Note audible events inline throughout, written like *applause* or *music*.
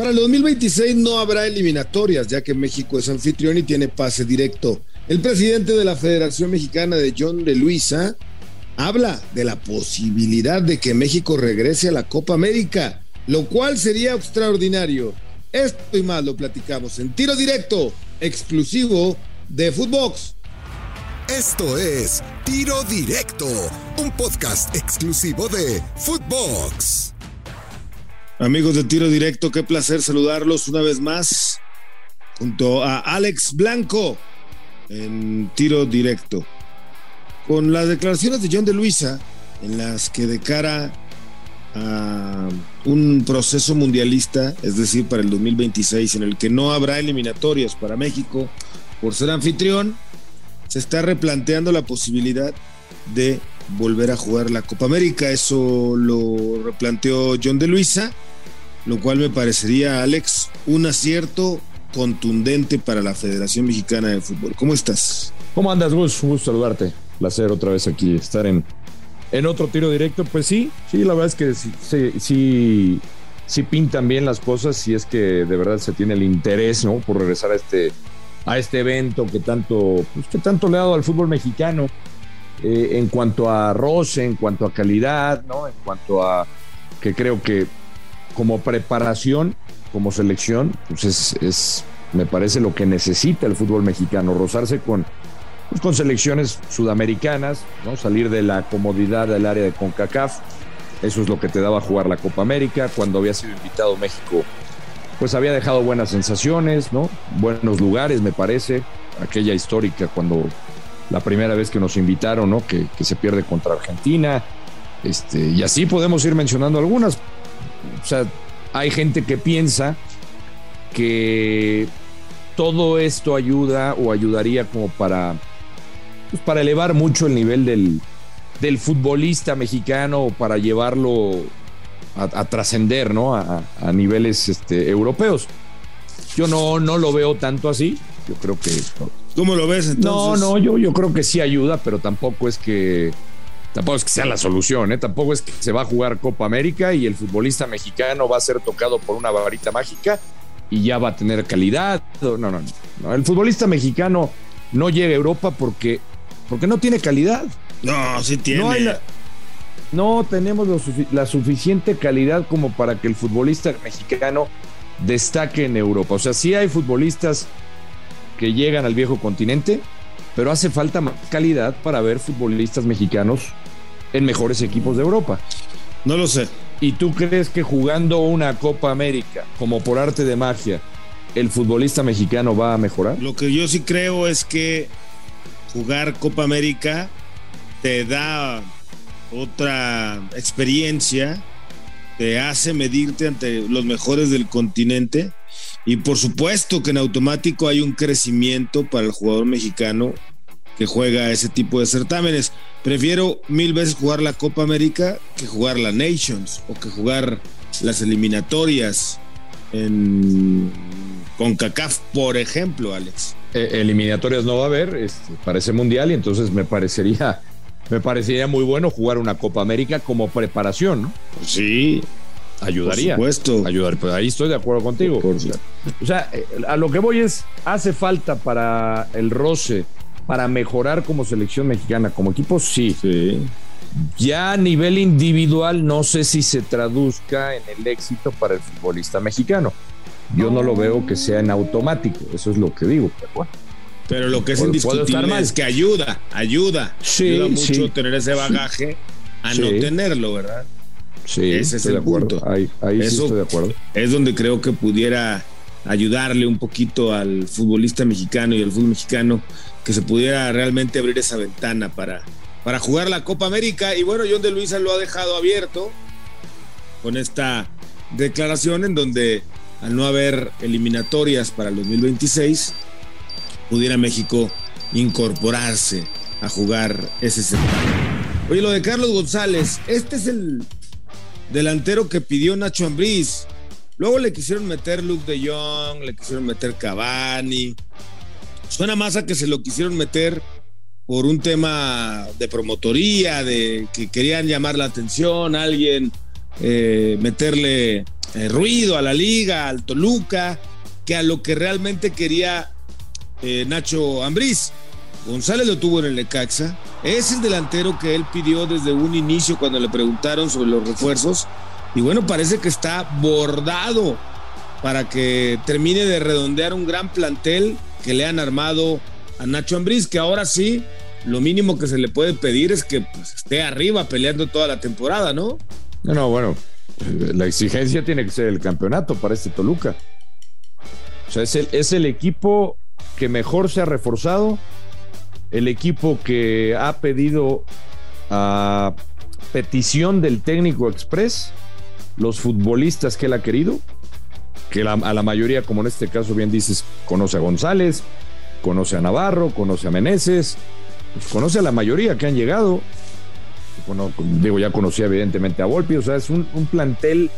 Para el 2026 no habrá eliminatorias, ya que México es anfitrión y tiene pase directo. El presidente de la Federación Mexicana de John de Luisa habla de la posibilidad de que México regrese a la Copa América, lo cual sería extraordinario. Esto y más lo platicamos en tiro directo, exclusivo de Footbox. Esto es Tiro Directo, un podcast exclusivo de Footbox. Amigos de Tiro Directo, qué placer saludarlos una vez más junto a Alex Blanco en Tiro Directo. Con las declaraciones de John de Luisa, en las que de cara a un proceso mundialista, es decir, para el 2026, en el que no habrá eliminatorias para México por ser anfitrión, se está replanteando la posibilidad de volver a jugar la Copa América. Eso lo replanteó John de Luisa lo cual me parecería, Alex, un acierto contundente para la Federación Mexicana de Fútbol. ¿Cómo estás? ¿Cómo andas, Gus? Un gusto saludarte. Placer otra vez aquí estar en, en otro tiro directo. Pues sí, sí, la verdad es que sí, sí, sí, pintan bien las cosas, si es que de verdad se tiene el interés, ¿no? Por regresar a este, a este evento que tanto, pues, que tanto le ha dado al fútbol mexicano. Eh, en cuanto a roce, en cuanto a calidad, ¿no? En cuanto a que creo que como preparación, como selección, pues es, me parece lo que necesita el fútbol mexicano, rozarse con, pues con selecciones sudamericanas, ¿no? salir de la comodidad del área de CONCACAF. Eso es lo que te daba jugar la Copa América. Cuando había sido invitado México, pues había dejado buenas sensaciones, ¿no? Buenos lugares, me parece. Aquella histórica cuando la primera vez que nos invitaron, ¿no? Que, se pierde contra Argentina. Este, y así podemos ir mencionando algunas o sea, hay gente que piensa que todo esto ayuda o ayudaría como para, pues para elevar mucho el nivel del, del futbolista mexicano para llevarlo a, trascender, ¿no? A, niveles este, europeos. Yo no, no lo veo tanto así. Yo creo que. ¿Cómo lo ves entonces? No, no, yo, yo creo que sí ayuda, pero tampoco es que Tampoco es que sea la solución, ¿eh? tampoco es que se va a jugar Copa América y el futbolista mexicano va a ser tocado por una varita mágica y ya va a tener calidad. No, no, no. El futbolista mexicano no llega a Europa porque, porque no tiene calidad. No, sí tiene. No, tenemos la suficiente calidad como para que el futbolista mexicano destaque en Europa. O sea, sí hay futbolistas que llegan al viejo continente, pero hace falta más calidad para ver futbolistas mexicanos en mejores equipos de Europa. No lo sé. ¿Y tú crees que jugando una Copa América, como por arte de magia, el futbolista mexicano va a mejorar? Lo que yo sí creo es que jugar Copa América te da otra experiencia, te hace medirte ante los mejores del continente y por supuesto que en automático hay un crecimiento para el jugador mexicano que juega ese tipo de certámenes. Prefiero mil veces jugar la Copa América que jugar la Nations o que jugar las eliminatorias en CONCACAF, por ejemplo, Alex. Eh, eliminatorias no va a haber este, para ese mundial y entonces me parecería me parecería muy bueno jugar una Copa América como preparación, ¿no? Sí, Ayudaría. Por supuesto. Ayudar, pues ahí estoy de acuerdo contigo. O sea, eh, a lo que voy es, hace falta para el roce, para mejorar como selección mexicana, como equipo, sí. Sí. Ya a nivel individual, no sé si se traduzca en el éxito para el futbolista mexicano. Yo no lo veo que sea en automático, eso es lo que digo, pero bueno. Pero lo que es indiscutible es que ayuda, ayuda. Sí, ayuda mucho tener ese bagaje a no tenerlo, ¿verdad? Sí, ese es el de acuerdo. Ahí, sí estoy de acuerdo. Es donde creo que pudiera ayudarle un poquito al futbolista mexicano y al fútbol mexicano que se pudiera realmente abrir esa ventana para, para jugar la Copa América. Y bueno, John de Luisa lo ha dejado abierto con esta declaración en donde al no haber eliminatorias para el 2026, pudiera México incorporarse a jugar ese certamen. Oye, lo de Carlos González, este es el delantero que pidió Nacho Ambriz. Luego le quisieron meter Luke de Jong, le quisieron meter Cavani. Suena más a que se lo quisieron meter por un tema de promotoría, de que querían llamar la atención, alguien eh, meterle eh, ruido a la liga, al Toluca, que a lo que realmente quería eh, Nacho Ambriz. González lo tuvo en el Necaxa. Es el delantero que él pidió desde un inicio cuando le preguntaron sobre los refuerzos. Y bueno, parece que está bordado para que termine de redondear un gran plantel que le han armado a Nacho Ambriz, que ahora sí, lo mínimo que se le puede pedir es que pues, esté arriba peleando toda la temporada, ¿no? No, no, bueno, la exigencia tiene que ser el campeonato para este Toluca. O sea, es el equipo que mejor se ha reforzado, el equipo que ha pedido a petición del técnico express los futbolistas que él ha querido, que a la mayoría, como en este caso bien dices, conoce a González, conoce a Navarro, conoce a Meneses, pues conoce a la mayoría que han llegado. Bueno, digo, ya conocía evidentemente a Volpi, o sea, es un plantel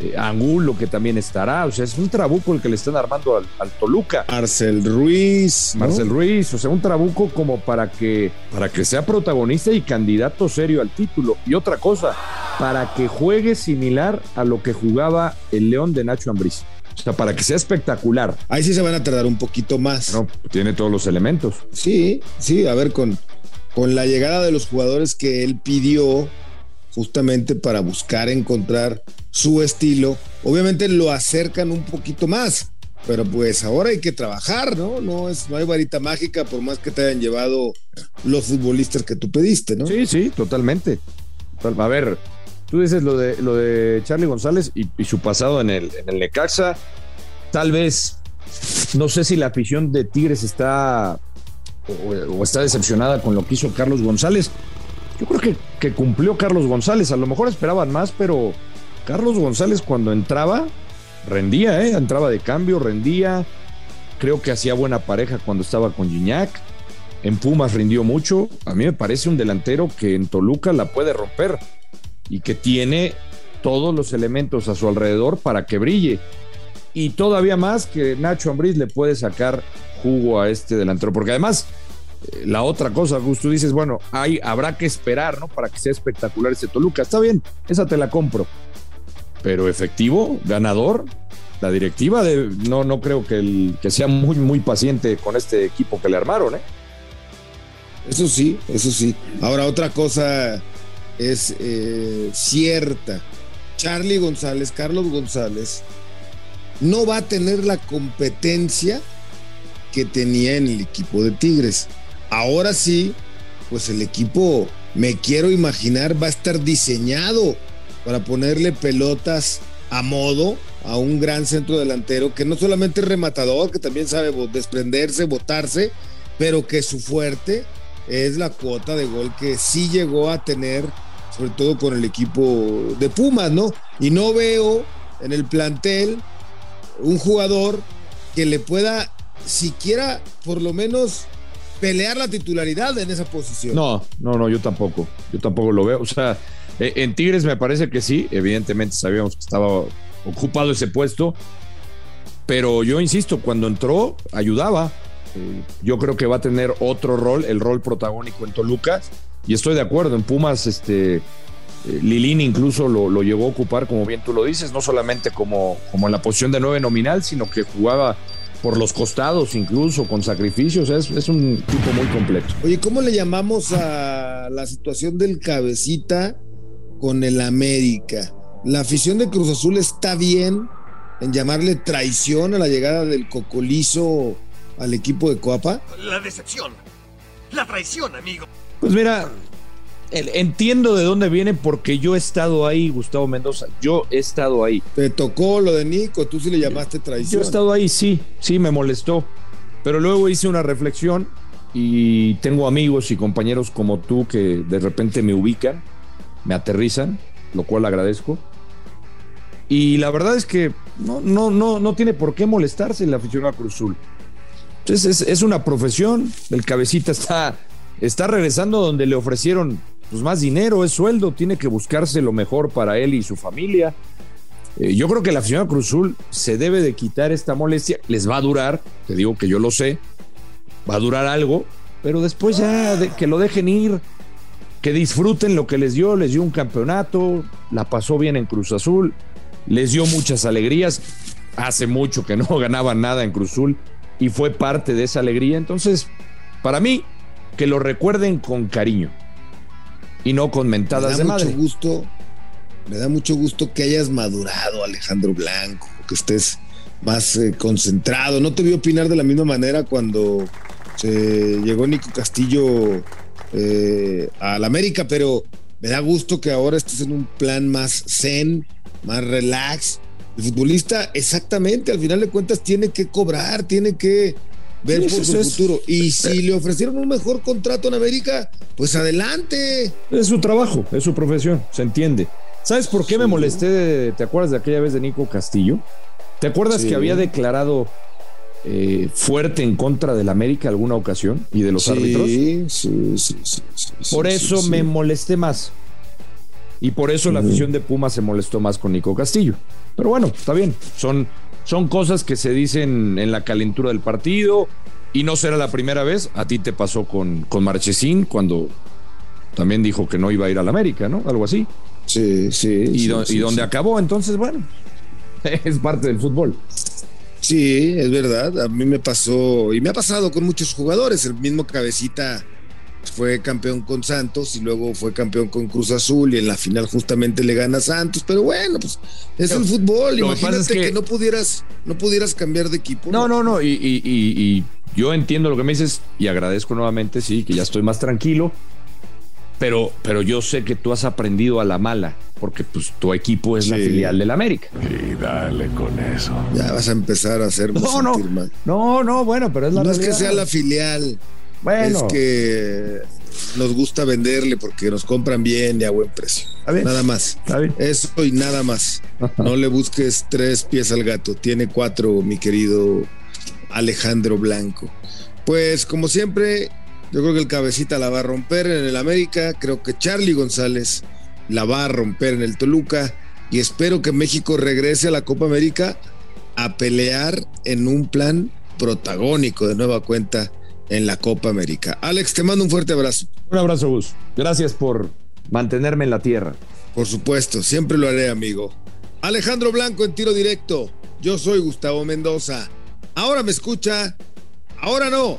eh, Angulo que también estará, o sea, es un trabuco el que le están armando al, Toluca. Marcel Ruiz. Marcel Ruiz, o sea, un trabuco como para que, para que sea protagonista y candidato serio al título. Y otra cosa, para que juegue similar a lo que jugaba el León de Nacho Ambriz. O sea, para que sea espectacular. Ahí sí se van a tardar un poquito más. No, tiene todos los elementos. Sí, sí, a ver, con, con la llegada de los jugadores que él pidió, justamente para buscar encontrar su estilo, obviamente lo acercan un poquito más. Pero pues ahora hay que trabajar, ¿no? No, es, no hay varita mágica por más que te hayan llevado los futbolistas que tú pediste, ¿no? Sí, sí, totalmente. A ver, tú dices lo de, lo de Charlie González y, su pasado en el, en Necaxa. Tal vez, no sé si la afición de Tigres está o, está decepcionada con lo que hizo Carlos González. Yo creo que, que cumplió Carlos González. A lo mejor esperaban más, pero Carlos González cuando entraba, rendía, ¿eh? Entraba de cambio, rendía. Creo que hacía buena pareja cuando estaba con Gignac. En Pumas rindió mucho. A mí me parece un delantero que en Toluca la puede romper y que tiene todos los elementos a su alrededor para que brille. Y todavía más que Nacho Ambriz le puede sacar jugo a este delantero. Porque además, eh, la otra cosa, Gus, dices, bueno, hay, habrá que esperar, ¿no? Para que sea espectacular ese Toluca. Está bien, esa te la compro pero efectivo, ganador. La directiva de, no, no creo que, el, que sea muy, muy paciente con este equipo que le armaron. ¿eh? Eso sí, eso sí. Ahora otra cosa es eh, cierta. Charlie González, Carlos González, no va a tener la competencia que tenía en el equipo de Tigres. Ahora sí, pues el equipo, me quiero imaginar, va a estar diseñado para ponerle pelotas a modo a un gran centro delantero que no solamente es rematador, que también sabe desprenderse, botarse, pero que su fuerte es la cuota de gol que sí llegó a tener, sobre todo con el equipo de Pumas, ¿no? Y no veo en el plantel un jugador que le pueda siquiera por lo menos pelear la titularidad en esa posición. No, no, no, yo tampoco, yo tampoco lo veo. O sea, en Tigres me parece que sí, evidentemente sabíamos que estaba ocupado ese puesto, pero yo insisto, cuando entró ayudaba. Eh, yo creo que va a tener otro rol, el rol protagónico en Toluca, y estoy de acuerdo, en Pumas, este, eh, Lilín incluso lo, lo, llegó a ocupar, como bien tú lo dices, no solamente como, como en la posición de nueve nominal, sino que jugaba por los costados incluso, con sacrificios, es, es un tipo muy completo. Oye, ¿cómo le llamamos a la situación del cabecita con el América. La afición de Cruz Azul está bien en llamarle traición a la llegada del Cocolizo al equipo de Coapa. La decepción, la traición, amigo. Pues mira, entiendo de dónde viene porque yo he estado ahí, Gustavo Mendoza. Yo he estado ahí. Te tocó lo de Nico, tú sí le llamaste traición. Yo he estado ahí, sí, sí, me molestó. Pero luego hice una reflexión y tengo amigos y compañeros como tú que de repente me ubican me aterrizan, lo cual agradezco. Y la verdad es que no, no, no, no tiene por qué molestarse la afición a. Entonces es, una profesión, el cabecita está, está regresando donde le ofrecieron pues, más dinero, es sueldo, tiene que buscarse lo mejor para él y su familia. Eh, yo creo que la afición a se debe de quitar esta molestia, les va a durar, te digo que yo lo sé, va a durar algo, pero después ya que lo dejen ir, que disfruten lo que les dio, les dio un campeonato, la pasó bien en Cruz Azul. les dio muchas alegrías. Hace mucho que no *laughs* ganaban nada en Cruzul y fue parte de esa alegría. Entonces, para mí, que lo recuerden con cariño y no con mentadas de madre. Mucho gusto, me da mucho gusto que hayas madurado, Alejandro Blanco, que estés más eh, concentrado. No te vi opinar de la misma manera cuando se llegó Nico Castillo eh, al América, pero me da gusto que ahora estés en un plan más zen, más relax. El futbolista, exactamente, al final de cuentas tiene que cobrar, tiene que ver por su futuro. Y si le ofrecieron un mejor contrato en América, pues adelante. Es su trabajo, es su profesión, se entiende. ¿Sabes por qué me molesté? ¿Te acuerdas de aquella vez de Nico Castillo? ¿Te acuerdas que había declarado eh, fuerte en contra del América alguna ocasión y de los árbitros? Sí, sí, sí. por eso me molesté más. Y por eso la afición de Puma se molestó más con Nico Castillo. Pero bueno, está bien. Son, son cosas que se dicen en la calentura del partido. Y no será la primera vez. A ti te pasó con, con Marchesín cuando también dijo que no iba a ir al América, ¿no? Algo así. Sí, sí. Y, y donde acabó, entonces, bueno, *laughs* es parte del fútbol. Sí, es verdad. A mí me pasó, y me ha pasado con muchos jugadores. El mismo Cabecita fue campeón con Santos y luego fue campeón con Cruz Azul y en la final justamente le gana Santos. Pero bueno, pues es el fútbol. Imagínate que, no pudieras, no pudieras cambiar de equipo. No, no, no. Y, y, y yo entiendo lo que me dices y agradezco nuevamente, sí, que ya estoy más tranquilo pero, pero yo sé que tú has aprendido a la mala, porque pues tu equipo es la filial del América. Y dale con eso. Ya vas a empezar a hacer no, no, mal. No, no, bueno, pero es la No es que sea la filial. Bueno. Es que nos gusta venderle porque nos compran bien y a buen precio. Nada más. Eso y nada más. No le busques tres pies al gato. Tiene cuatro, mi querido Alejandro Blanco. Pues como siempre, yo creo que el cabecita la va a romper en el América. Creo que Charlie González la va a romper en el Toluca. Y espero que México regrese a la Copa América a pelear en un plan protagónico de nueva cuenta en la Copa América. Alex, te mando un fuerte abrazo. Un abrazo, Gus. Gracias por mantenerme en la tierra. Por supuesto, siempre lo haré, amigo. Alejandro Blanco en tiro directo. Yo soy Gustavo Mendoza. Ahora me escucha, ahora no.